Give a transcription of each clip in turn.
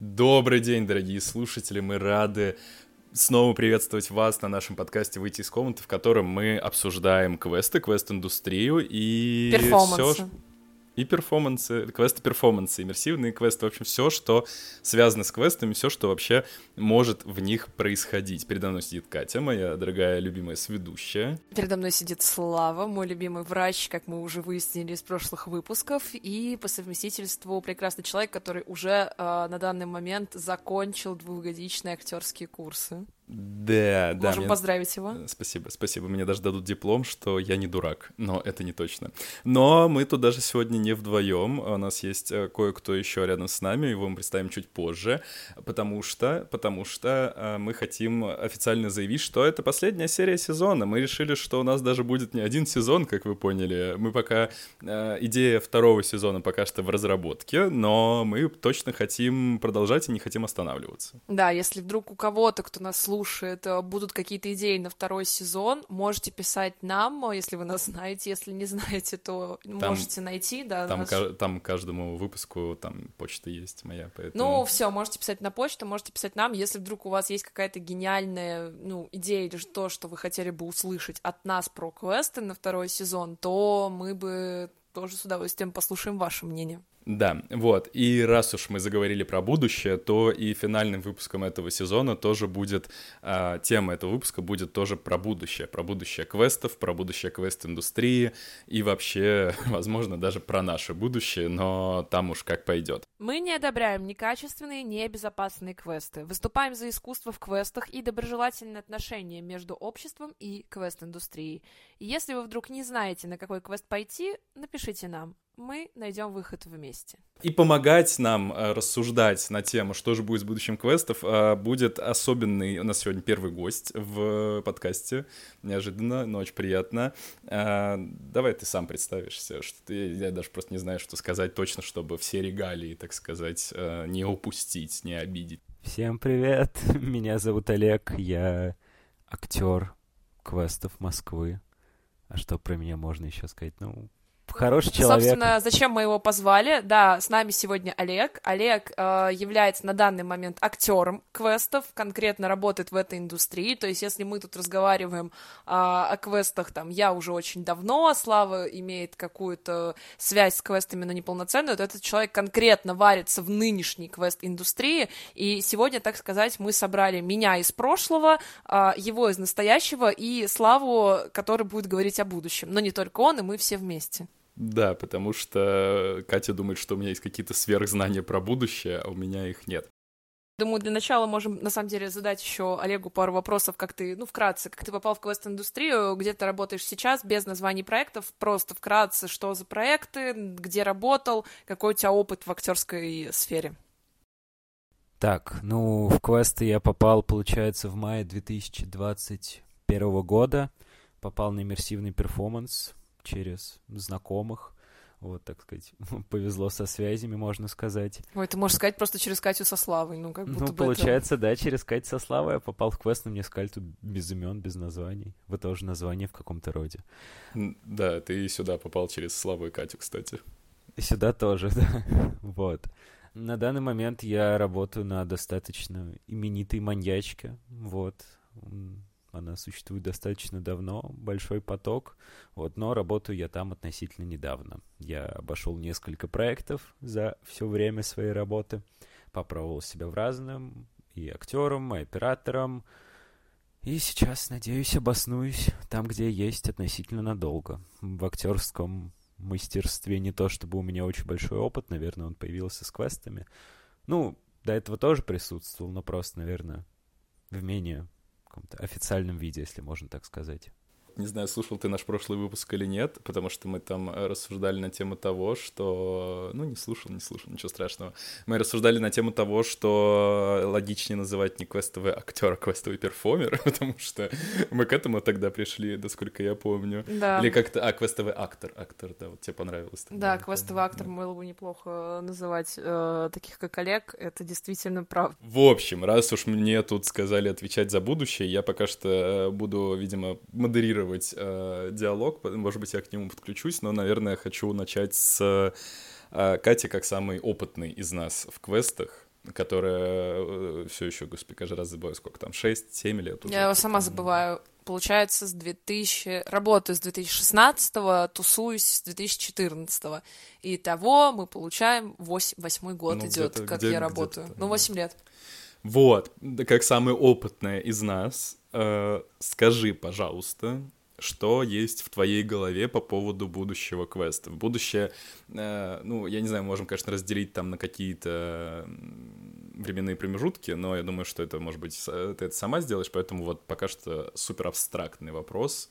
Добрый день, дорогие слушатели, мы рады снова приветствовать вас на нашем подкасте «Выйти из комнаты», в котором мы обсуждаем квесты, квест-индустрию и все, и перформансы, квесты-перформансы, иммерсивные квесты, в общем, все, что связано с квестами, все, что вообще может в них происходить. Передо мной сидит Катя, моя дорогая любимая сведущая. Передо мной сидит Слава, мой любимый врач, как мы уже выяснили из прошлых выпусков, и по совместительству прекрасный человек, который уже э, на данный момент закончил двухгодичные актерские курсы. Да, да. Можем мне... поздравить его. Спасибо, спасибо. Мне даже дадут диплом, что я не дурак, но это не точно. Но мы тут даже сегодня не вдвоем. У нас есть э, кое-кто еще рядом с нами, его мы представим чуть позже, потому что, потому что э, мы хотим официально заявить, что это последняя серия сезона. Мы решили, что у нас даже будет не один сезон, как вы поняли. Мы пока э, идея второго сезона пока что в разработке, но мы точно хотим продолжать и не хотим останавливаться. Да, если вдруг у кого-то, кто нас слушает слушает, будут какие-то идеи на второй сезон, можете писать нам, э, если вы нас знаете, если не знаете, то там, можете найти, да. Там, наш... ка- там каждому выпуску там почта есть моя, поэтому... Ну, все, можете писать на почту, можете писать нам, если вдруг у вас есть какая-то гениальная, ну, идея или то, что вы хотели бы услышать от нас про квесты на второй сезон, то мы бы тоже с удовольствием послушаем ваше мнение. Да, вот. И раз уж мы заговорили про будущее, то и финальным выпуском этого сезона тоже будет, э, тема этого выпуска будет тоже про будущее, про будущее квестов, про будущее квест-индустрии и вообще, возможно, даже про наше будущее, но там уж как пойдет. Мы не одобряем некачественные, небезопасные квесты. Выступаем за искусство в квестах и доброжелательные отношения между обществом и квест-индустрией. Если вы вдруг не знаете, на какой квест пойти, напишите нам мы найдем выход вместе. И помогать нам э, рассуждать на тему, что же будет с будущим квестов, э, будет особенный, у нас сегодня первый гость в подкасте, неожиданно, но очень приятно. Э, давай ты сам представишься, что ты, я даже просто не знаю, что сказать точно, чтобы все регалии, так сказать, э, не упустить, не обидеть. Всем привет, меня зовут Олег, я актер квестов Москвы. А что про меня можно еще сказать? Ну, хороший человек. Собственно, зачем мы его позвали? Да, с нами сегодня Олег. Олег э, является на данный момент актером квестов, конкретно работает в этой индустрии. То есть, если мы тут разговариваем э, о квестах, там, я уже очень давно, а Слава имеет какую-то связь с квестами, но неполноценную, то этот человек конкретно варится в нынешней квест-индустрии. И сегодня, так сказать, мы собрали меня из прошлого, э, его из настоящего и Славу, который будет говорить о будущем. Но не только он, и мы все вместе. Да, потому что Катя думает, что у меня есть какие-то сверхзнания про будущее, а у меня их нет. Думаю, для начала можем, на самом деле, задать еще Олегу пару вопросов, как ты, ну, вкратце, как ты попал в квест-индустрию, где ты работаешь сейчас, без названий проектов, просто вкратце, что за проекты, где работал, какой у тебя опыт в актерской сфере. Так, ну, в квесты я попал, получается, в мае 2021 года. Попал на иммерсивный перформанс, через знакомых. Вот, так сказать, повезло со связями, можно сказать. Ой, ты можешь сказать просто через Катю со Славой, ну, как будто Ну, получается, это... да, через Катю со Славой я попал в квест, но мне сказали тут без имен, без названий. Вы тоже название в каком-то роде. Да, ты сюда попал через Славу и Катю, кстати. Сюда тоже, да. Вот. На данный момент я работаю на достаточно именитой маньячке, вот. Она существует достаточно давно, большой поток, вот, но работаю я там относительно недавно. Я обошел несколько проектов за все время своей работы, попробовал себя в разном, и актером, и оператором, и сейчас, надеюсь, обоснуюсь там, где есть относительно надолго. В актерском мастерстве не то, чтобы у меня очень большой опыт, наверное, он появился с квестами. Ну, до этого тоже присутствовал, но просто, наверное, в менее каком-то официальном виде, если можно так сказать. Не знаю, слушал ты наш прошлый выпуск или нет, потому что мы там э, рассуждали на тему того, что... Ну, не слушал, не слушал, ничего страшного. Мы рассуждали на тему того, что логичнее называть не квестовый актер, а квестовый перформер, потому что мы к этому тогда пришли, насколько я помню. Да. Или как-то... А, квестовый актор, актор, да, вот тебе понравилось. Тогда, да, квестовый актор да. было бы неплохо называть э, таких, как Олег, это действительно правда. В общем, раз уж мне тут сказали отвечать за будущее, я пока что э, буду, видимо, модерировать модерировать э, диалог, может быть, я к нему подключусь, но, наверное, хочу начать с э, Кати как самый опытный из нас в квестах. которая э, все еще, господи, каждый раз забываю, сколько там, 6-7 лет уже. Я его сама забываю. Получается, с 2000... Работаю с 2016-го, тусуюсь с 2014-го. И того мы получаем 8... восьмой год ну, идет, как где, я работаю. Ну, 8 лет. Вот, как самый опытная из нас, э, скажи, пожалуйста, что есть в твоей голове по поводу будущего квеста. Будущее, э, ну, я не знаю, можем, конечно, разделить там на какие-то временные промежутки, но я думаю, что это, может быть, ты это сама сделаешь, поэтому вот пока что супер абстрактный вопрос.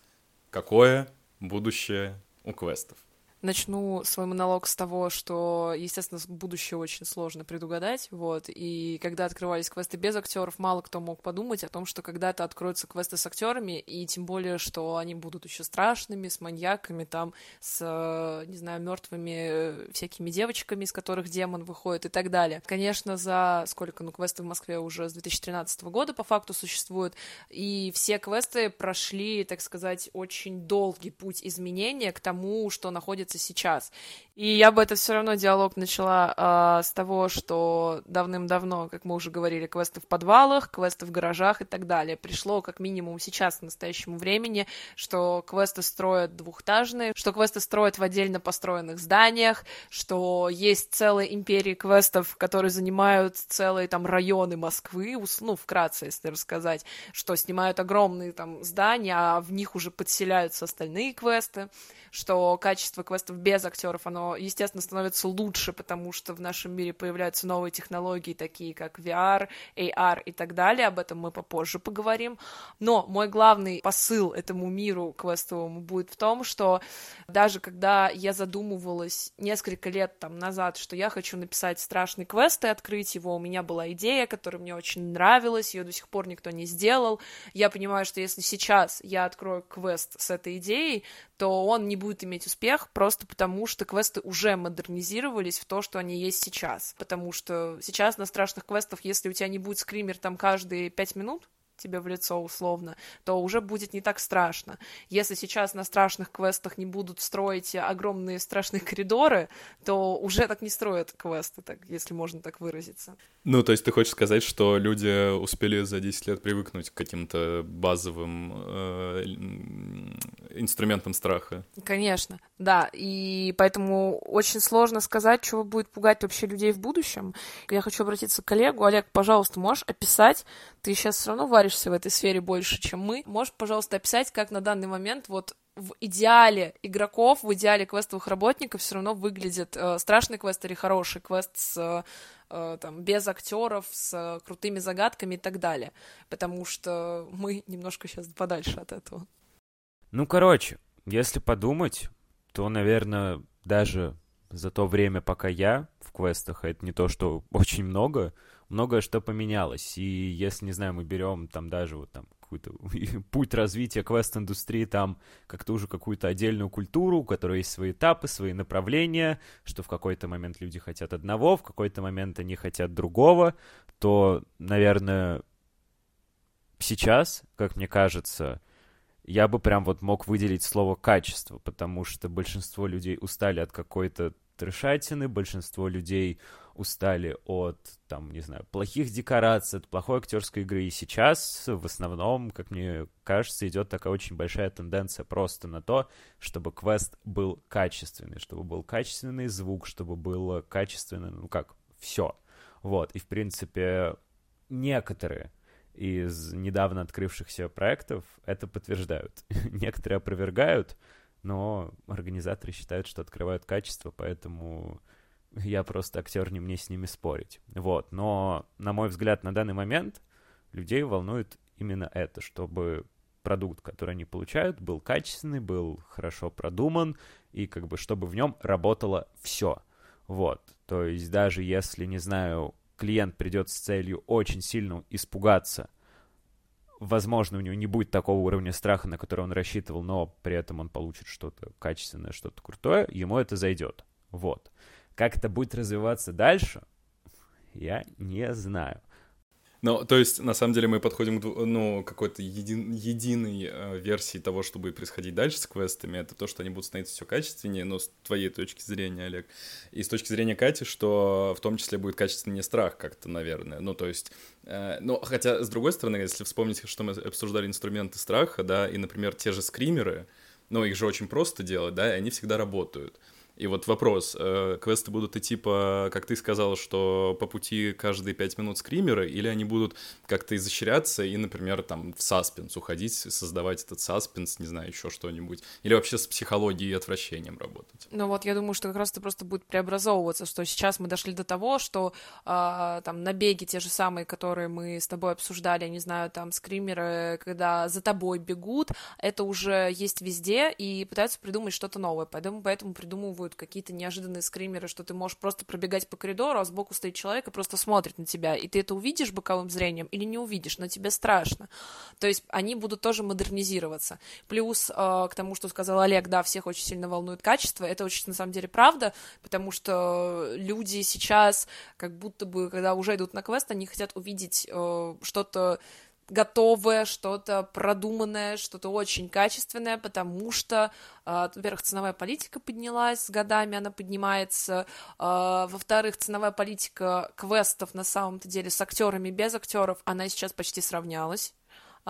Какое будущее у квестов? Начну свой монолог с того, что, естественно, будущее очень сложно предугадать, вот, и когда открывались квесты без актеров, мало кто мог подумать о том, что когда-то откроются квесты с актерами, и тем более, что они будут еще страшными, с маньяками, там, с, не знаю, мертвыми э, всякими девочками, из которых демон выходит и так далее. Конечно, за сколько, ну, квесты в Москве уже с 2013 года по факту существуют, и все квесты прошли, так сказать, очень долгий путь изменения к тому, что находится сейчас. И я бы это все равно диалог начала э, с того, что давным-давно, как мы уже говорили, квесты в подвалах, квесты в гаражах и так далее. Пришло как минимум сейчас, к настоящему времени, что квесты строят двухэтажные, что квесты строят в отдельно построенных зданиях, что есть целые империи квестов, которые занимают целые там районы Москвы, ну, вкратце, если рассказать, что снимают огромные там здания, а в них уже подселяются остальные квесты что качество квестов без актеров, оно, естественно, становится лучше, потому что в нашем мире появляются новые технологии, такие как VR, AR и так далее, об этом мы попозже поговорим. Но мой главный посыл этому миру квестовому будет в том, что даже когда я задумывалась несколько лет там назад, что я хочу написать страшный квест и открыть его, у меня была идея, которая мне очень нравилась, ее до сих пор никто не сделал. Я понимаю, что если сейчас я открою квест с этой идеей, то он не будет иметь успех просто потому, что квесты уже модернизировались в то, что они есть сейчас. Потому что сейчас на страшных квестах, если у тебя не будет скример там каждые пять минут, тебе в лицо условно, то уже будет не так страшно. Если сейчас на страшных квестах не будут строить огромные страшные коридоры, то уже так не строят квесты, так, если можно так выразиться. Ну, то есть ты хочешь сказать, что люди успели за 10 лет привыкнуть к каким-то базовым э, инструментам страха? Конечно, да. И поэтому очень сложно сказать, чего будет пугать вообще людей в будущем. Я хочу обратиться к коллегу. Олег, пожалуйста, можешь описать, ты сейчас все равно варишь варишься в этой сфере больше, чем мы. Можешь, пожалуйста, описать, как на данный момент вот в идеале игроков, в идеале квестовых работников все равно выглядит э, страшный квест или хороший квест с э, там, без актеров, с крутыми загадками и так далее. Потому что мы немножко сейчас подальше от этого. Ну, короче, если подумать, то, наверное, даже за то время, пока я в квестах, а это не то, что очень много, многое что поменялось. И если, не знаю, мы берем там даже вот там какой-то путь развития квест-индустрии, там как-то уже какую-то отдельную культуру, у которой есть свои этапы, свои направления, что в какой-то момент люди хотят одного, в какой-то момент они хотят другого, то, наверное, сейчас, как мне кажется, я бы прям вот мог выделить слово «качество», потому что большинство людей устали от какой-то трешатины, большинство людей устали от, там, не знаю, плохих декораций, от плохой актерской игры. И сейчас в основном, как мне кажется, идет такая очень большая тенденция просто на то, чтобы квест был качественный, чтобы был качественный звук, чтобы было качественный, ну как, все. Вот, и в принципе некоторые из недавно открывшихся проектов это подтверждают. Некоторые опровергают, но организаторы считают, что открывают качество, поэтому я просто актер, не мне с ними спорить. Вот, но, на мой взгляд, на данный момент людей волнует именно это, чтобы продукт, который они получают, был качественный, был хорошо продуман, и как бы чтобы в нем работало все. Вот, то есть даже если, не знаю, клиент придет с целью очень сильно испугаться, возможно, у него не будет такого уровня страха, на который он рассчитывал, но при этом он получит что-то качественное, что-то крутое, ему это зайдет. Вот. Как это будет развиваться дальше, я не знаю. Ну, то есть, на самом деле, мы подходим к ну, какой-то един, единой э, версии того, что будет происходить дальше с квестами. Это то, что они будут становиться все качественнее, но с твоей точки зрения, Олег. И с точки зрения Кати, что в том числе будет качественнее страх как-то, наверное. Ну, то есть, э, ну, хотя, с другой стороны, если вспомнить, что мы обсуждали инструменты страха, да, и, например, те же скримеры, ну, их же очень просто делать, да, и они всегда работают. И вот вопрос, э, квесты будут идти по, как ты сказал, что по пути каждые пять минут скримеры, или они будут как-то изощряться и, например, там в саспенс уходить, создавать этот саспенс, не знаю, еще что-нибудь, или вообще с психологией и отвращением работать? Ну вот, я думаю, что как раз это просто будет преобразовываться, что сейчас мы дошли до того, что э, там набеги те же самые, которые мы с тобой обсуждали, не знаю, там скримеры, когда за тобой бегут, это уже есть везде, и пытаются придумать что-то новое, поэтому, поэтому придумывают делают какие-то неожиданные скримеры, что ты можешь просто пробегать по коридору, а сбоку стоит человек и просто смотрит на тебя, и ты это увидишь боковым зрением или не увидишь, но тебе страшно. То есть они будут тоже модернизироваться. Плюс э, к тому, что сказал Олег, да, всех очень сильно волнует качество, это очень на самом деле правда, потому что люди сейчас как будто бы, когда уже идут на квест, они хотят увидеть э, что-то готовое, что-то продуманное, что-то очень качественное, потому что, э, во-первых, ценовая политика поднялась с годами, она поднимается, э, во-вторых, ценовая политика квестов на самом-то деле с актерами без актеров, она сейчас почти сравнялась.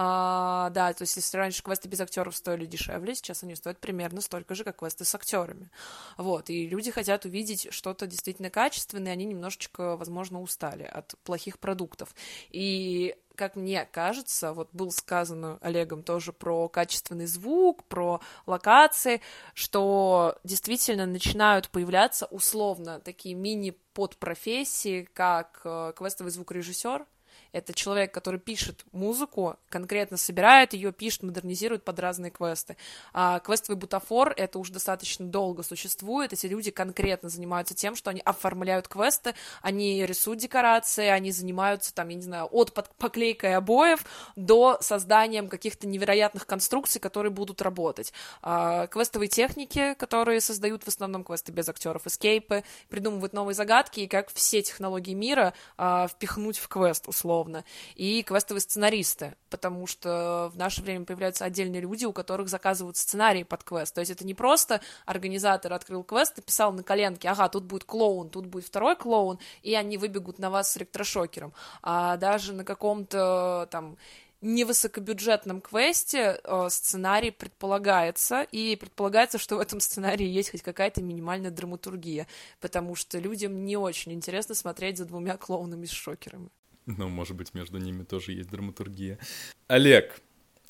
А, да, то есть если раньше квесты без актеров стоили дешевле, сейчас они стоят примерно столько же, как квесты с актерами. Вот, и люди хотят увидеть что-то действительно качественное, они немножечко, возможно, устали от плохих продуктов. И как мне кажется, вот был сказано Олегом тоже про качественный звук, про локации, что действительно начинают появляться условно такие мини-подпрофессии, как э, квестовый звукорежиссер, это человек, который пишет музыку, конкретно собирает ее, пишет, модернизирует под разные квесты. А квестовый бутафор, это уже достаточно долго существует. Эти люди конкретно занимаются тем, что они оформляют квесты, они рисуют декорации, они занимаются, там, я не знаю, от поклейкой обоев до созданием каких-то невероятных конструкций, которые будут работать. А, квестовые техники, которые создают в основном квесты без актеров, эскейпы, придумывают новые загадки и как все технологии мира а, впихнуть в квест, условно условно, и квестовые сценаристы, потому что в наше время появляются отдельные люди, у которых заказывают сценарии под квест. То есть это не просто организатор открыл квест и писал на коленке, ага, тут будет клоун, тут будет второй клоун, и они выбегут на вас с электрошокером. А даже на каком-то там невысокобюджетном квесте э, сценарий предполагается, и предполагается, что в этом сценарии есть хоть какая-то минимальная драматургия, потому что людям не очень интересно смотреть за двумя клоунами с шокерами. Ну, может быть, между ними тоже есть драматургия. Олег,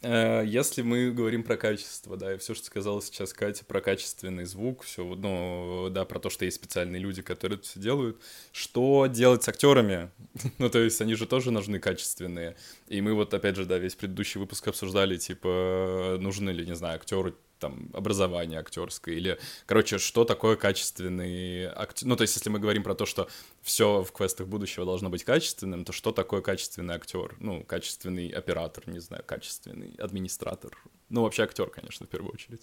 э, если мы говорим про качество, да, и все, что сказала сейчас Катя про качественный звук, все, ну, да, про то, что есть специальные люди, которые это все делают, что делать с актерами? ну, то есть они же тоже нужны качественные. И мы вот, опять же, да, весь предыдущий выпуск обсуждали, типа, нужны ли, не знаю, актеры там, образование актерское, или, короче, что такое качественный актер. Ну, то есть, если мы говорим про то, что все в квестах будущего должно быть качественным, то что такое качественный актер? Ну, качественный оператор, не знаю, качественный администратор. Ну, вообще актер, конечно, в первую очередь.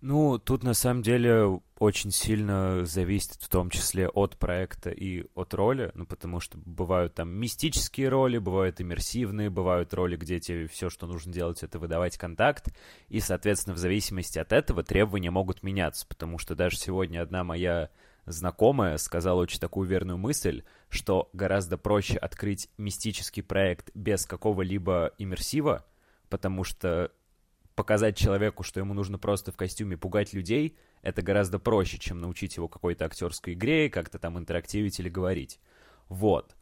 Ну, тут на самом деле очень сильно зависит в том числе от проекта и от роли, ну, потому что бывают там мистические роли, бывают иммерсивные, бывают роли, где тебе все, что нужно делать, это выдавать контакт, и, соответственно, в зависимости от этого требования могут меняться, потому что даже сегодня одна моя знакомая сказала очень такую верную мысль, что гораздо проще открыть мистический проект без какого-либо иммерсива, потому что показать человеку, что ему нужно просто в костюме пугать людей, это гораздо проще, чем научить его какой-то актерской игре, как-то там интерактивить или говорить. Вот.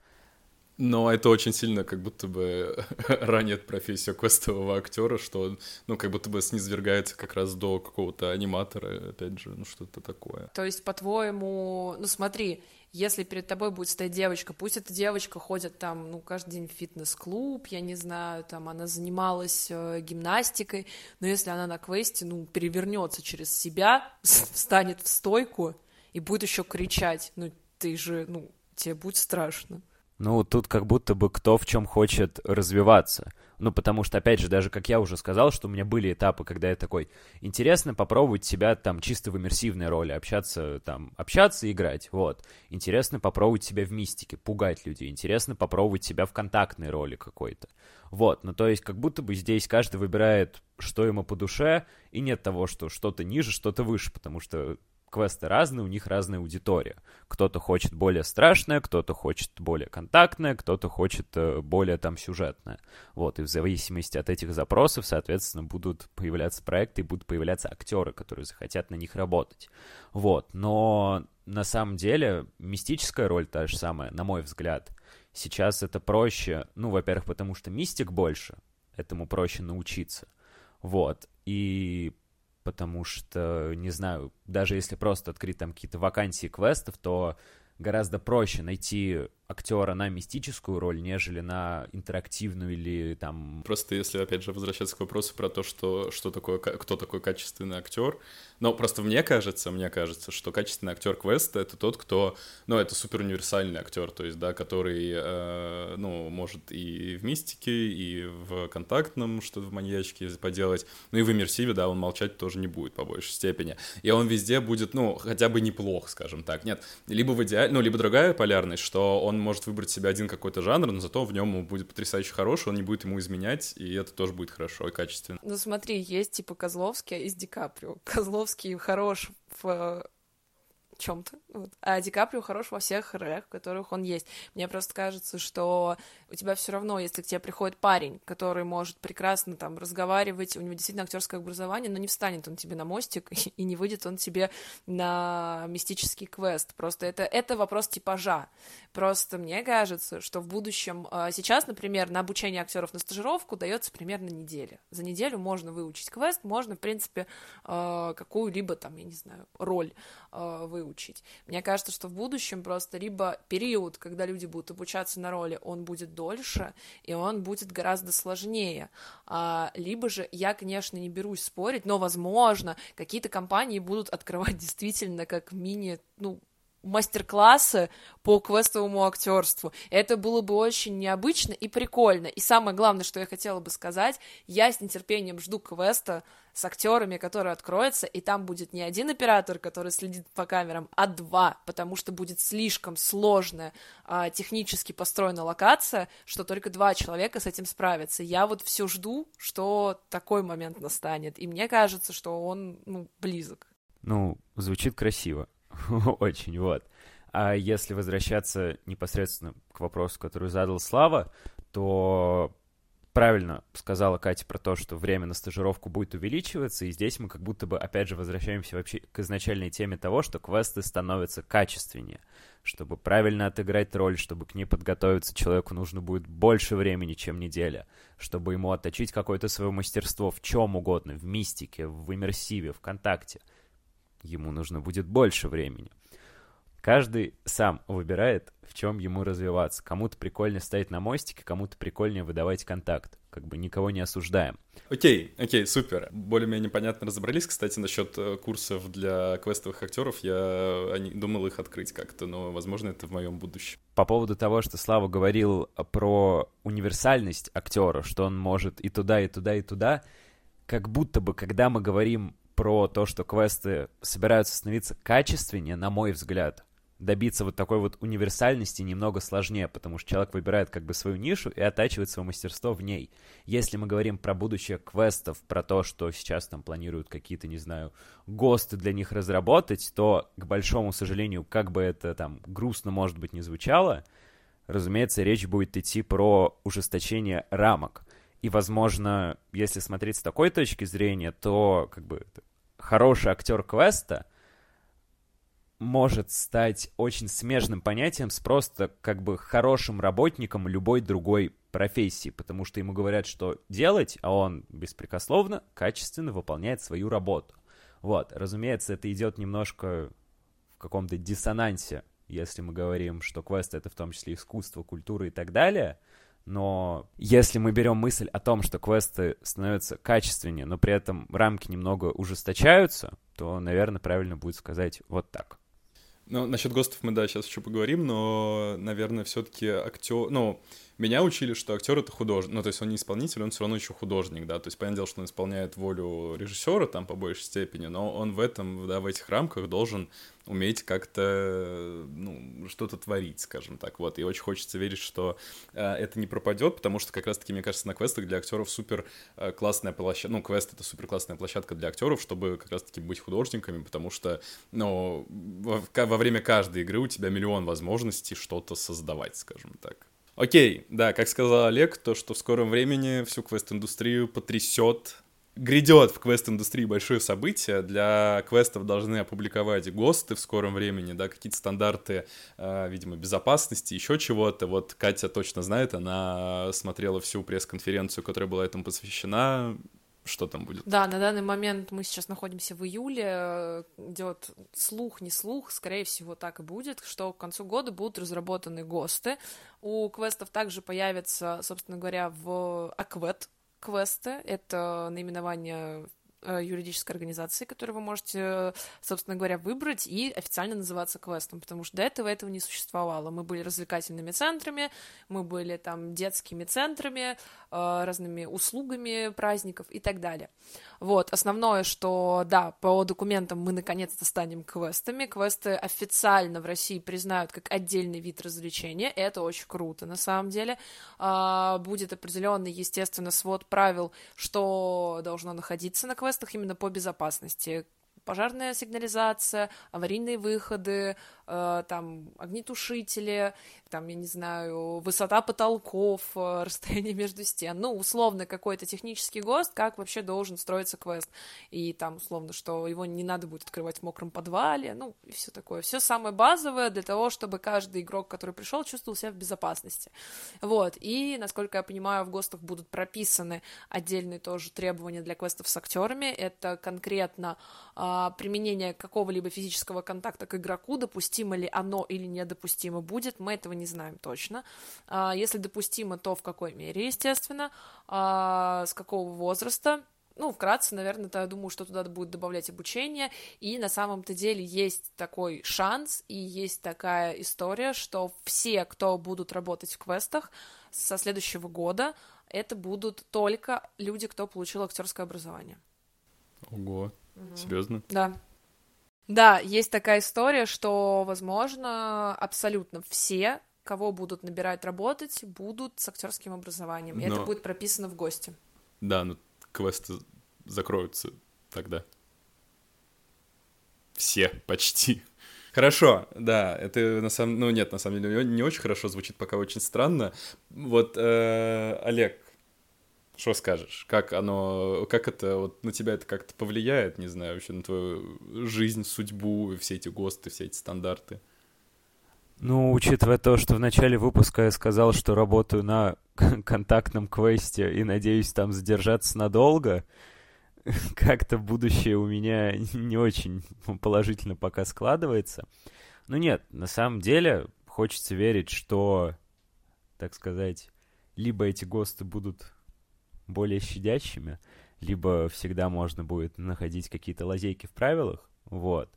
Но это очень сильно как будто бы ранит профессию квестового актера, что он, ну, как будто бы снизвергается как раз до какого-то аниматора, опять же, ну, что-то такое. То есть, по-твоему, ну, смотри, если перед тобой будет стоять девочка, пусть эта девочка ходит там, ну, каждый день в фитнес-клуб, я не знаю, там она занималась э, гимнастикой, но если она на квесте, ну, перевернется через себя, встанет в стойку и будет еще кричать, ну, ты же, ну, тебе будет страшно. Ну, тут как будто бы кто в чем хочет развиваться. Ну, потому что, опять же, даже как я уже сказал, что у меня были этапы, когда я такой, интересно попробовать себя там чисто в иммерсивной роли, общаться там, общаться и играть, вот. Интересно попробовать себя в мистике, пугать людей. Интересно попробовать себя в контактной роли какой-то. Вот, ну то есть как будто бы здесь каждый выбирает, что ему по душе, и нет того, что что-то ниже, что-то выше, потому что квесты разные, у них разная аудитория. Кто-то хочет более страшное, кто-то хочет более контактное, кто-то хочет э, более там сюжетное. Вот, и в зависимости от этих запросов, соответственно, будут появляться проекты и будут появляться актеры, которые захотят на них работать. Вот, но на самом деле мистическая роль та же самая, на мой взгляд. Сейчас это проще, ну, во-первых, потому что мистик больше, этому проще научиться. Вот, и потому что, не знаю, даже если просто открыть там какие-то вакансии квестов, то гораздо проще найти актера на мистическую роль, нежели на интерактивную или там... Просто если, опять же, возвращаться к вопросу про то, что, что такое, кто такой качественный актер, но просто мне кажется, мне кажется, что качественный актер квеста — это тот, кто, ну, это супер универсальный актер, то есть, да, который, э, ну, может и в мистике, и в контактном что-то в маньячке поделать, ну и в иммерсиве, да, он молчать тоже не будет по большей степени. И он везде будет, ну, хотя бы неплох, скажем так. Нет, либо в идеале, ну, либо другая полярность, что он он может выбрать себе один какой-то жанр, но зато в нем он будет потрясающе хороший, он не будет ему изменять, и это тоже будет хорошо и качественно. Ну смотри, есть типа Козловский, есть Ди Каприо. Козловский хорош в чем-то. Вот. А Ди Каприо хорош во всех ролях, в которых он есть. Мне просто кажется, что у тебя все равно, если к тебе приходит парень, который может прекрасно там разговаривать, у него действительно актерское образование, но не встанет он тебе на мостик и не выйдет он тебе на мистический квест. Просто это, это вопрос типажа. Просто мне кажется, что в будущем... А, сейчас, например, на обучение актеров на стажировку дается примерно неделя. За неделю можно выучить квест, можно, в принципе, а, какую-либо там, я не знаю, роль а, выучить. Мне кажется, что в будущем просто либо период, когда люди будут обучаться на роли, он будет дольше, и он будет гораздо сложнее. А, либо же я, конечно, не берусь спорить, но, возможно, какие-то компании будут открывать действительно как мини, ну, мастер-классы по квестовому актерству. Это было бы очень необычно и прикольно. И самое главное, что я хотела бы сказать, я с нетерпением жду квеста с актерами, который откроется, и там будет не один оператор, который следит по камерам, а два, потому что будет слишком сложная а, технически построена локация, что только два человека с этим справятся. Я вот все жду, что такой момент настанет, и мне кажется, что он ну, близок. Ну, звучит красиво. Очень, вот. А если возвращаться непосредственно к вопросу, который задал Слава, то правильно сказала Катя про то, что время на стажировку будет увеличиваться, и здесь мы как будто бы, опять же, возвращаемся вообще к изначальной теме того, что квесты становятся качественнее. Чтобы правильно отыграть роль, чтобы к ней подготовиться, человеку нужно будет больше времени, чем неделя. Чтобы ему отточить какое-то свое мастерство в чем угодно, в мистике, в иммерсиве, в контакте — ему нужно будет больше времени. Каждый сам выбирает, в чем ему развиваться. Кому-то прикольнее стоять на мостике, кому-то прикольнее выдавать контакт. Как бы никого не осуждаем. Окей, окей, супер. Более-менее понятно разобрались, кстати, насчет э, курсов для квестовых актеров. Я думал их открыть как-то, но, возможно, это в моем будущем. По поводу того, что Слава говорил про универсальность актера, что он может и туда, и туда, и туда, как будто бы, когда мы говорим про то, что квесты собираются становиться качественнее, на мой взгляд, добиться вот такой вот универсальности немного сложнее, потому что человек выбирает как бы свою нишу и оттачивает свое мастерство в ней. Если мы говорим про будущее квестов, про то, что сейчас там планируют какие-то, не знаю, ГОСТы для них разработать, то, к большому сожалению, как бы это там грустно, может быть, не звучало, разумеется, речь будет идти про ужесточение рамок. И, возможно, если смотреть с такой точки зрения, то как бы хороший актер квеста может стать очень смежным понятием с просто как бы хорошим работником любой другой профессии, потому что ему говорят, что делать, а он беспрекословно, качественно выполняет свою работу. Вот, разумеется, это идет немножко в каком-то диссонансе, если мы говорим, что квест — это в том числе искусство, культура и так далее — но если мы берем мысль о том, что квесты становятся качественнее, но при этом рамки немного ужесточаются, то, наверное, правильно будет сказать вот так. Ну, насчет ГОСТов мы, да, сейчас еще поговорим, но, наверное, все-таки актер... Ну, меня учили, что актер это художник. Ну, то есть он не исполнитель, он все равно еще художник, да. То есть, понятное дело, что он исполняет волю режиссера там по большей степени, но он в этом, да, в этих рамках должен уметь как-то, ну, что-то творить, скажем так, вот. И очень хочется верить, что э, это не пропадет, потому что как раз-таки, мне кажется, на квестах для актеров супер э, классная площадка, ну, квест — это супер классная площадка для актеров, чтобы как раз-таки быть художниками, потому что, ну, во, во время каждой игры у тебя миллион возможностей что-то создавать, скажем так. Окей, да, как сказал Олег, то, что в скором времени всю квест-индустрию потрясет грядет в квест-индустрии большое событие. Для квестов должны опубликовать ГОСТы в скором времени, да, какие-то стандарты, э, видимо, безопасности, еще чего-то. Вот Катя точно знает, она смотрела всю пресс-конференцию, которая была этому посвящена что там будет? Да, на данный момент мы сейчас находимся в июле, идет слух, не слух, скорее всего так и будет, что к концу года будут разработаны ГОСТы. У квестов также появятся, собственно говоря, в Аквет квесты, это наименование Э, юридической организации, которую вы можете, собственно говоря, выбрать и официально называться квестом, потому что до этого этого не существовало. Мы были развлекательными центрами, мы были там детскими центрами, э, разными услугами праздников и так далее. Вот, основное, что, да, по документам мы наконец-то станем квестами. Квесты официально в России признают как отдельный вид развлечения, это очень круто, на самом деле. А, будет определенный, естественно, свод правил, что должно находиться на квесте, квестах именно по безопасности. Пожарная сигнализация, аварийные выходы, э, там, огнетушители, там, я не знаю, высота потолков, э, расстояние между стен, ну, условно, какой-то технический ГОСТ, как вообще должен строиться квест, и там, условно, что его не надо будет открывать в мокром подвале, ну, и все такое, все самое базовое для того, чтобы каждый игрок, который пришел, чувствовал себя в безопасности, вот, и, насколько я понимаю, в ГОСТах будут прописаны отдельные тоже требования для квестов с актерами, это конкретно а, применение какого-либо физического контакта к игроку, допустимо ли оно или недопустимо будет, мы этого не знаем точно. А, если допустимо, то в какой мере, естественно, а, с какого возраста, ну, вкратце, наверное, то я думаю, что туда будет добавлять обучение, и на самом-то деле есть такой шанс, и есть такая история, что все, кто будут работать в квестах со следующего года, это будут только люди, кто получил актерское образование. Ого, угу. серьезно? Да. Да, есть такая история, что, возможно, абсолютно все кого будут набирать работать, будут с актерским образованием. И Но... это будет прописано в гости. Да, но квесты закроются тогда. Все почти. Хорошо, да, это на самом... Ну, нет, на самом деле не очень хорошо звучит, пока очень странно. Вот, э, Олег, что скажешь? Как оно, как это, вот на тебя это как-то повлияет, не знаю, вообще на твою жизнь, судьбу, все эти ГОСТы, все эти стандарты? Ну, учитывая то, что в начале выпуска я сказал, что работаю на контактном квесте и надеюсь там задержаться надолго, как-то будущее у меня не очень положительно пока складывается. Ну нет, на самом деле хочется верить, что, так сказать, либо эти ГОСТы будут более щадящими, либо всегда можно будет находить какие-то лазейки в правилах, вот.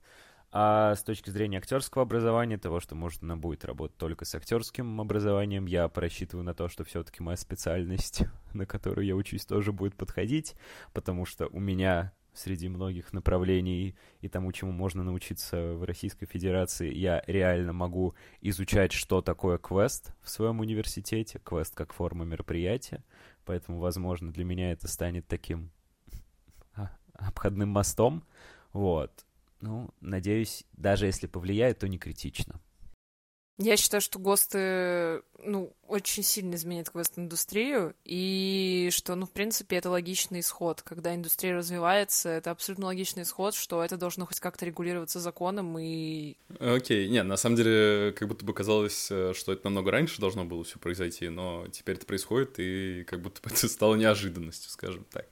А с точки зрения актерского образования, того, что можно будет работать только с актерским образованием, я просчитываю на то, что все-таки моя специальность, на которую я учусь, тоже будет подходить, потому что у меня среди многих направлений и тому, чему можно научиться в Российской Федерации, я реально могу изучать, что такое квест в своем университете, квест как форма мероприятия, поэтому, возможно, для меня это станет таким а, обходным мостом, вот. Ну, надеюсь, даже если повлияет, то не критично. Я считаю, что ГОСТы, ну, очень сильно изменят квест-индустрию, и что, ну, в принципе, это логичный исход. Когда индустрия развивается, это абсолютно логичный исход, что это должно хоть как-то регулироваться законом и... Окей, okay. нет, на самом деле, как будто бы казалось, э, что это намного раньше должно было все произойти, но теперь это происходит, и как будто бы это стало неожиданностью, скажем так.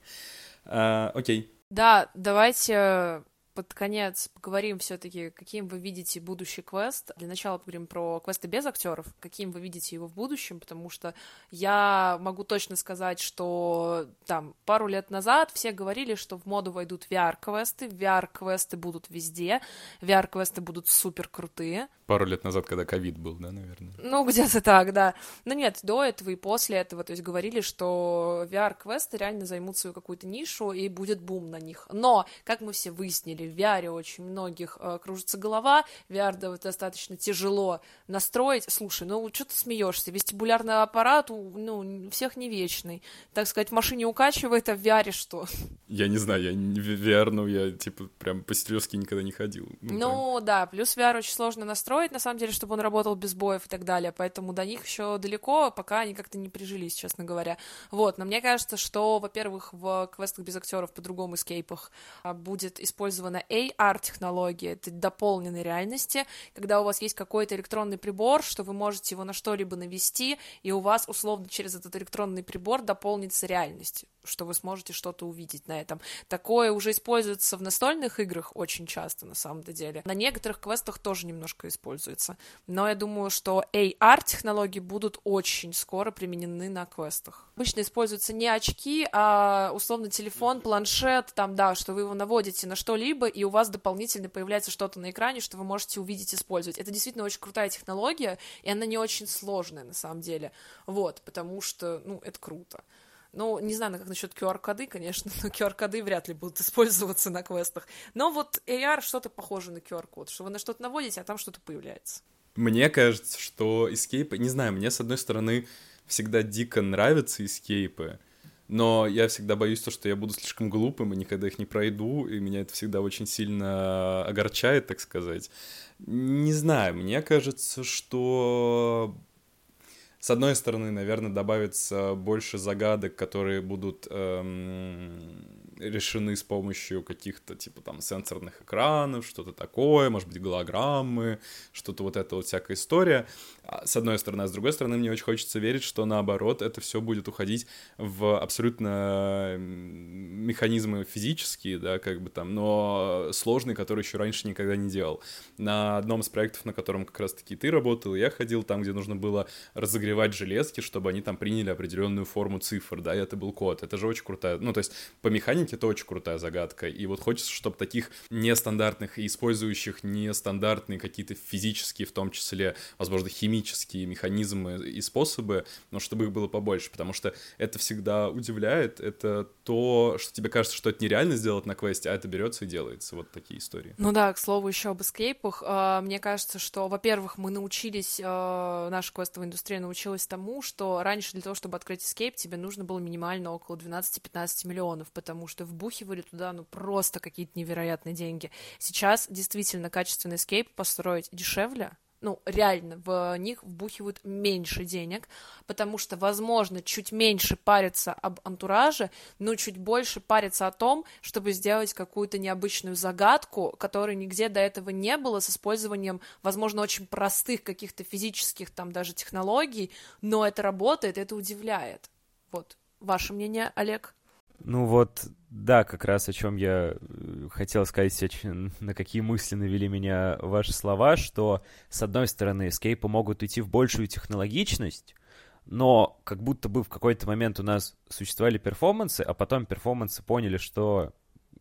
А, окей. Да, давайте под конец поговорим все-таки, каким вы видите будущий квест. Для начала поговорим про квесты без актеров, каким вы видите его в будущем, потому что я могу точно сказать, что там пару лет назад все говорили, что в моду войдут VR-квесты, VR-квесты будут везде, VR-квесты будут супер крутые. Пару лет назад, когда ковид был, да, наверное? Ну, где-то так, да. Но нет, до этого и после этого, то есть говорили, что VR-квесты реально займут свою какую-то нишу, и будет бум на них. Но, как мы все выяснили, в VR очень многих э, кружится голова, VR достаточно тяжело настроить. Слушай, ну что ты смеешься? Вестибулярный аппарат, ну, всех не вечный. Так сказать, в машине укачивает, а в VR что? Я не знаю, я не VR, но я, типа, прям по никогда не ходил. Ну, ну да, плюс VR очень сложно настроить, на самом деле, чтобы он работал без боев и так далее, поэтому до них еще далеко, пока они как-то не прижились, честно говоря. Вот, но мне кажется, что, во-первых, в квестах без актеров по-другому эскейпах а, будет использована AR-технология, это дополненной реальности, когда у вас есть какой-то электронный прибор, что вы можете его на что-либо навести, и у вас условно через этот электронный прибор дополнится реальность, что вы сможете что-то увидеть на этом. Такое уже используется в настольных играх очень часто, на самом-то деле. На некоторых квестах тоже немножко используется. Но я думаю, что AR-технологии будут очень скоро применены на квестах. Обычно используются не очки, а условно телефон, планшет, там, да, что вы его наводите на что-либо, и у вас дополнительно появляется что-то на экране, что вы можете увидеть, использовать. Это действительно очень крутая технология, и она не очень сложная на самом деле. Вот, потому что, ну, это круто. Ну, не знаю, как насчет QR-коды, конечно, но QR-коды вряд ли будут использоваться на квестах. Но вот AR что-то похоже на QR-код, что вы на что-то наводите, а там что-то появляется. Мне кажется, что эскейпы... Не знаю, мне, с одной стороны, всегда дико нравятся эскейпы, но я всегда боюсь то, что я буду слишком глупым и никогда их не пройду, и меня это всегда очень сильно огорчает, так сказать. Не знаю, мне кажется, что с одной стороны, наверное, добавится больше загадок, которые будут эм, решены с помощью каких-то, типа, там, сенсорных экранов, что-то такое, может быть, голограммы, что-то вот это вот всякая история. А, с одной стороны, а с другой стороны, мне очень хочется верить, что наоборот, это все будет уходить в абсолютно механизмы физические, да, как бы там, но сложные, которые еще раньше никогда не делал. На одном из проектов, на котором как раз-таки ты работал, я ходил там, где нужно было разогревать железки, чтобы они там приняли определенную форму цифр, да, и это был код. Это же очень крутая, ну, то есть по механике это очень крутая загадка. И вот хочется, чтобы таких нестандартных и использующих нестандартные какие-то физические, в том числе, возможно, химические механизмы и способы, но чтобы их было побольше, потому что это всегда удивляет. Это то, что тебе кажется, что это нереально сделать на квесте, а это берется и делается. Вот такие истории. Ну да, к слову, еще об эскейпах. А, мне кажется, что, во-первых, мы научились, а, наша квестовая индустрия научилась тому, что раньше для того, чтобы открыть эскейп, тебе нужно было минимально около 12-15 миллионов, потому что что вбухивали туда, ну, просто какие-то невероятные деньги. Сейчас действительно качественный скейп построить дешевле, ну, реально, в них вбухивают меньше денег, потому что, возможно, чуть меньше париться об антураже, но чуть больше париться о том, чтобы сделать какую-то необычную загадку, которой нигде до этого не было, с использованием, возможно, очень простых каких-то физических там даже технологий, но это работает, это удивляет. Вот. Ваше мнение, Олег? Ну вот, да, как раз о чем я э, хотел сказать, на какие мысли навели меня ваши слова, что, с одной стороны, скейпы могут уйти в большую технологичность, но как будто бы в какой-то момент у нас существовали перформансы, а потом перформансы поняли, что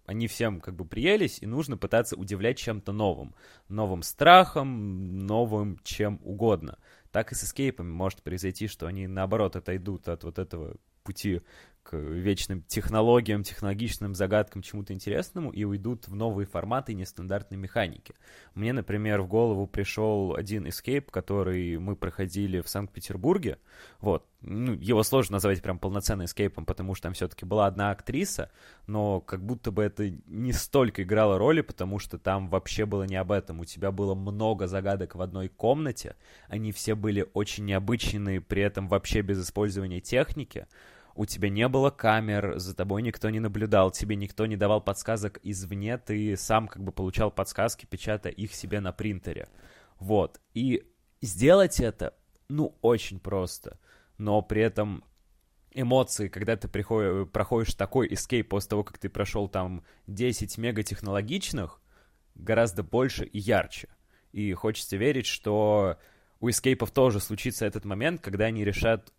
они всем как бы приелись, и нужно пытаться удивлять чем-то новым. Новым страхом, новым чем угодно. Так и с эскейпами может произойти, что они наоборот отойдут от вот этого пути к вечным технологиям, технологичным загадкам, чему-то интересному и уйдут в новые форматы и нестандартные механики. Мне, например, в голову пришел один эскейп, который мы проходили в Санкт-Петербурге. Вот. Ну, его сложно назвать прям полноценным эскейпом, потому что там все-таки была одна актриса, но как будто бы это не столько играло роли, потому что там вообще было не об этом. У тебя было много загадок в одной комнате, они все были очень необычные, при этом вообще без использования техники у тебя не было камер, за тобой никто не наблюдал, тебе никто не давал подсказок извне, ты сам как бы получал подсказки, печатая их себе на принтере. Вот. И сделать это, ну, очень просто. Но при этом эмоции, когда ты приходишь, проходишь такой эскейп после того, как ты прошел там 10 мегатехнологичных, гораздо больше и ярче. И хочется верить, что у эскейпов тоже случится этот момент, когда они решат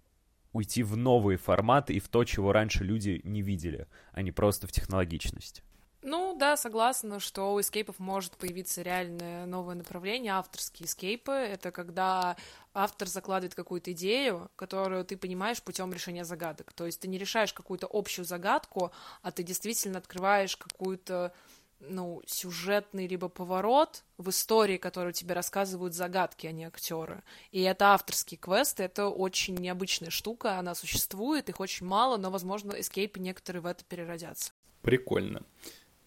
уйти в новые форматы и в то, чего раньше люди не видели, а не просто в технологичность. Ну да, согласна, что у эскейпов может появиться реальное новое направление, авторские эскейпы. Это когда автор закладывает какую-то идею, которую ты понимаешь путем решения загадок. То есть ты не решаешь какую-то общую загадку, а ты действительно открываешь какую-то ну, сюжетный либо поворот в истории, которую тебе рассказывают загадки, а не актеры. И это авторские квесты, это очень необычная штука, она существует, их очень мало, но, возможно, эскейпы некоторые в это переродятся. Прикольно.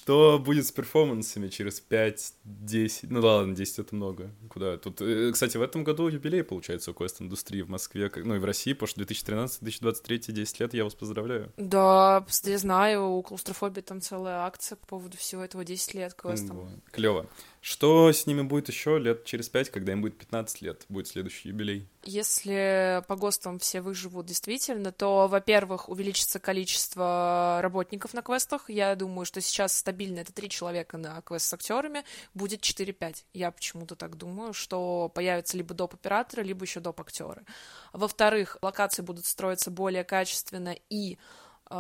Что будет с перформансами через 5-10? Ну ладно, 10 это много. Куда? Тут, э, кстати, в этом году юбилей, получается, у квест-индустрии в Москве, ну и в России, потому что 2013-2023, 10 лет, я вас поздравляю. Да, я знаю, у клаустрофобии там целая акция по поводу всего этого 10 лет квестом. Вот. Клево. Что с ними будет еще лет через 5, когда им будет 15 лет, будет следующий юбилей? Если по ГОСТам все выживут действительно, то, во-первых, увеличится количество работников на квестах. Я думаю, что сейчас стабильно это три человека на квест с актерами, будет 4-5. Я почему-то так думаю, что появятся либо доп. операторы, либо еще доп. актеры. Во-вторых, локации будут строиться более качественно и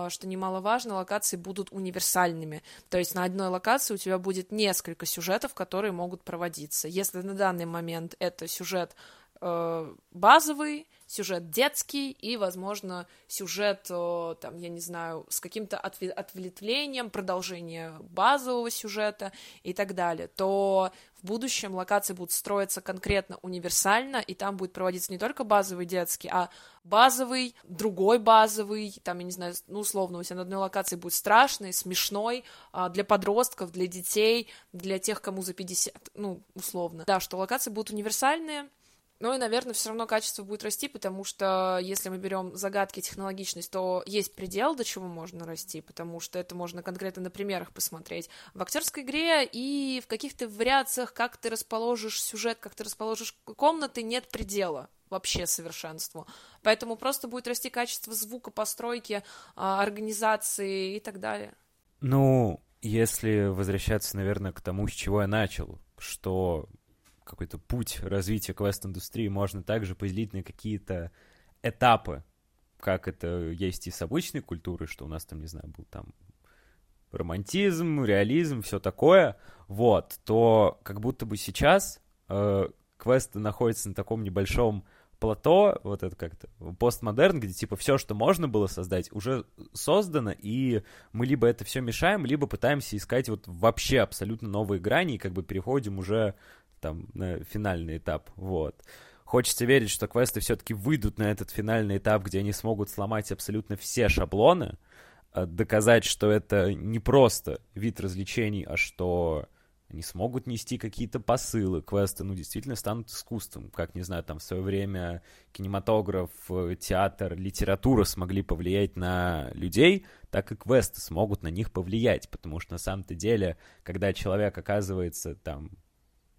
что немаловажно, локации будут универсальными. То есть на одной локации у тебя будет несколько сюжетов, которые могут проводиться. Если на данный момент это сюжет э, базовый, сюжет детский и, возможно, сюжет, э, там, я не знаю, с каким-то ответвлением, продолжение базового сюжета и так далее, то в будущем локации будут строиться конкретно универсально, и там будет проводиться не только базовый детский, а базовый, другой базовый, там, я не знаю, ну, условно, у тебя на одной локации будет страшный, смешной, а, для подростков, для детей, для тех, кому за 50, ну, условно. Да, что локации будут универсальные, ну и, наверное, все равно качество будет расти, потому что если мы берем загадки, технологичность, то есть предел, до чего можно расти, потому что это можно конкретно на примерах посмотреть. В актерской игре и в каких-то вариациях, как ты расположишь сюжет, как ты расположишь комнаты, нет предела вообще совершенству. Поэтому просто будет расти качество звука, постройки, а, организации и так далее. Ну, если возвращаться, наверное, к тому, с чего я начал, что какой-то путь развития квест-индустрии можно также поделить на какие-то этапы, как это есть и с обычной культурой, что у нас там, не знаю, был там романтизм, реализм, все такое, вот, то как будто бы сейчас э, квесты находятся на таком небольшом плато, вот это как-то постмодерн, где типа все, что можно было создать, уже создано, и мы либо это все мешаем, либо пытаемся искать вот вообще абсолютно новые грани, и как бы переходим уже там на финальный этап, вот. Хочется верить, что квесты все-таки выйдут на этот финальный этап, где они смогут сломать абсолютно все шаблоны, а доказать, что это не просто вид развлечений, а что они смогут нести какие-то посылы, квесты, ну, действительно станут искусством. Как, не знаю, там в свое время кинематограф, театр, литература смогли повлиять на людей, так и квесты смогут на них повлиять, потому что на самом-то деле, когда человек оказывается там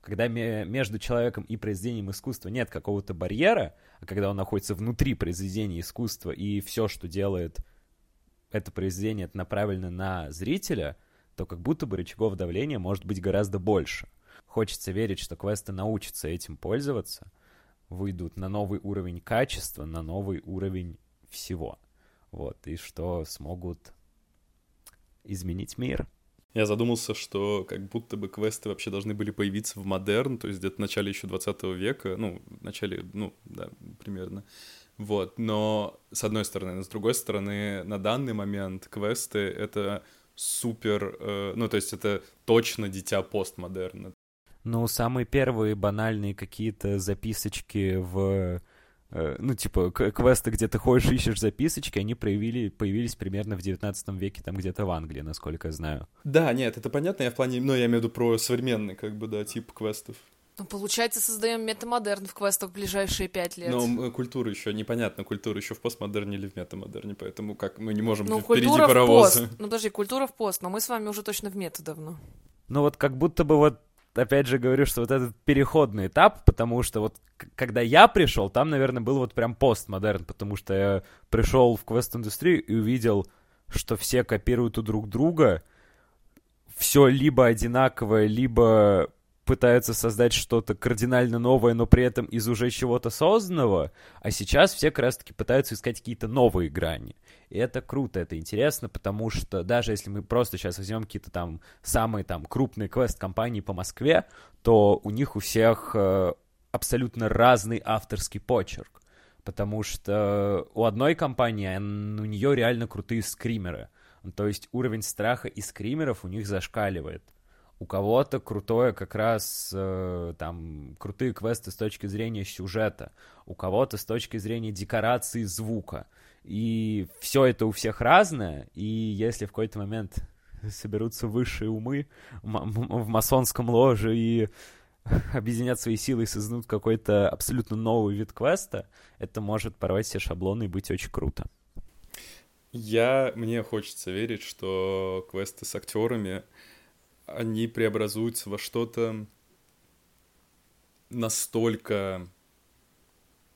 когда между человеком и произведением искусства нет какого-то барьера, а когда он находится внутри произведения искусства, и все, что делает это произведение, это направлено на зрителя, то как будто бы рычагов давления может быть гораздо больше. Хочется верить, что квесты научатся этим пользоваться, выйдут на новый уровень качества, на новый уровень всего. Вот, и что смогут изменить мир. Я задумался, что как будто бы квесты вообще должны были появиться в модерн, то есть где-то в начале еще 20 века, ну, в начале, ну, да, примерно. Вот, но с одной стороны, но с другой стороны, на данный момент квесты — это супер, э, ну, то есть это точно дитя постмодерна. Ну, самые первые банальные какие-то записочки в ну, типа, квесты, где ты ходишь, ищешь записочки, они проявили, появились примерно в 19 веке, там где-то в Англии, насколько я знаю. Да, нет, это понятно, я в плане, ну, я имею в виду про современный, как бы, да, тип квестов. Ну, получается, создаем метамодерн в квестах в ближайшие пять лет. Но культура еще непонятно, культура еще в постмодерне или в метамодерне, поэтому как мы не можем ну, впереди паровоза. В пост. Ну, подожди, культура в пост, но мы с вами уже точно в мета давно. Ну, вот как будто бы вот опять же говорю, что вот этот переходный этап, потому что вот когда я пришел, там, наверное, был вот прям постмодерн, потому что я пришел в квест-индустрию и увидел, что все копируют у друг друга все либо одинаковое, либо пытаются создать что-то кардинально новое, но при этом из уже чего-то созданного, а сейчас все как раз-таки пытаются искать какие-то новые грани. И это круто, это интересно, потому что даже если мы просто сейчас возьмем какие-то там самые там крупные квест-компании по Москве, то у них у всех э, абсолютно разный авторский почерк. Потому что у одной компании, у нее реально крутые скримеры. То есть уровень страха и скримеров у них зашкаливает у кого-то крутое как раз э, там крутые квесты с точки зрения сюжета, у кого-то с точки зрения декорации звука. И все это у всех разное, и если в какой-то момент соберутся высшие умы в масонском ложе и объединят свои силы и создадут какой-то абсолютно новый вид квеста, это может порвать все шаблоны и быть очень круто. Я, мне хочется верить, что квесты с актерами они преобразуются во что-то настолько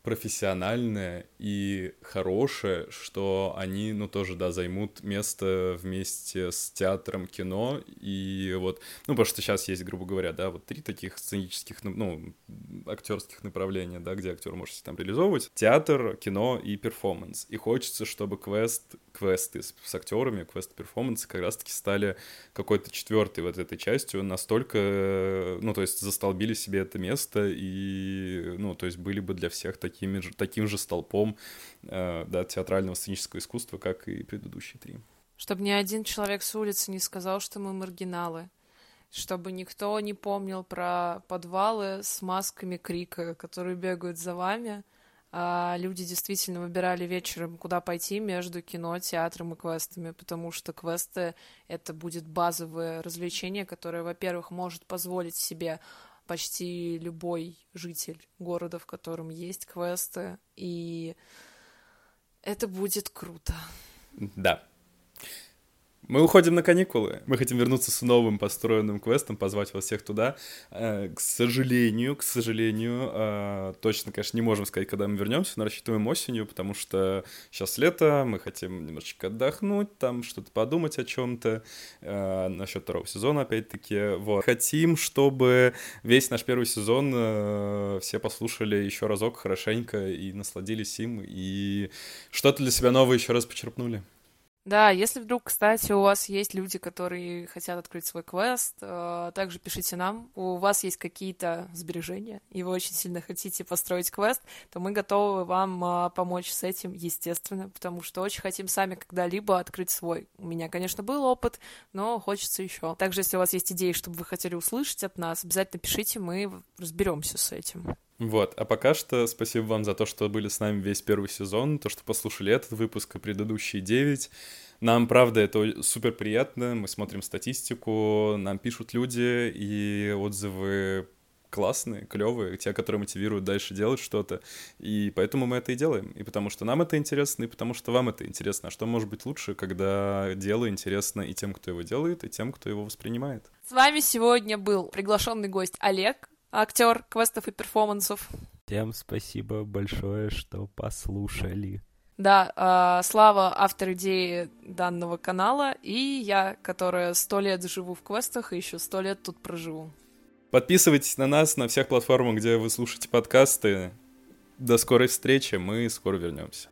профессиональное и хорошее, что они, ну, тоже, да, займут место вместе с театром кино, и вот, ну, потому что сейчас есть, грубо говоря, да, вот три таких сценических, ну, ну актерских направления, да, где актер может там реализовывать. Театр, кино и перформанс. И хочется, чтобы квест, квесты с, с актерами, квест-перформансы как раз-таки стали какой-то четвертой вот этой частью, настолько, ну, то есть застолбили себе это место, и, ну, то есть были бы для всех такие такими таким же столпом э, да, театрального сценического искусства, как и предыдущие три. Чтобы ни один человек с улицы не сказал, что мы маргиналы. Чтобы никто не помнил про подвалы с масками крика, которые бегают за вами. А люди действительно выбирали вечером, куда пойти между кино, театром и квестами, потому что квесты — это будет базовое развлечение, которое, во-первых, может позволить себе почти любой житель города, в котором есть квесты, и это будет круто. Да, мы уходим на каникулы. Мы хотим вернуться с новым построенным квестом, позвать вас всех туда. Э, к сожалению, к сожалению, э, точно, конечно, не можем сказать, когда мы вернемся, но рассчитываем осенью, потому что сейчас лето, мы хотим немножечко отдохнуть, там что-то подумать о чем-то. Э, насчет второго сезона, опять-таки. Вот. Хотим, чтобы весь наш первый сезон все послушали еще разок хорошенько и насладились им, и что-то для себя новое еще раз почерпнули. Да, если вдруг, кстати, у вас есть люди, которые хотят открыть свой квест, э, также пишите нам. У вас есть какие-то сбережения, и вы очень сильно хотите построить квест, то мы готовы вам э, помочь с этим, естественно, потому что очень хотим сами когда-либо открыть свой. У меня, конечно, был опыт, но хочется еще. Также, если у вас есть идеи, чтобы вы хотели услышать от нас, обязательно пишите, мы разберемся с этим. Вот, а пока что спасибо вам за то, что были с нами весь первый сезон, то, что послушали этот выпуск и предыдущие девять. Нам, правда, это супер приятно, мы смотрим статистику, нам пишут люди, и отзывы классные, клевые, те, которые мотивируют дальше делать что-то. И поэтому мы это и делаем. И потому что нам это интересно, и потому что вам это интересно. А что может быть лучше, когда дело интересно и тем, кто его делает, и тем, кто его воспринимает. С вами сегодня был приглашенный гость Олег актер квестов и перформансов. Всем спасибо большое, что послушали. Да, э, Слава автор идеи данного канала, и я, которая сто лет живу в квестах и еще сто лет тут проживу. Подписывайтесь на нас на всех платформах, где вы слушаете подкасты. До скорой встречи, мы скоро вернемся.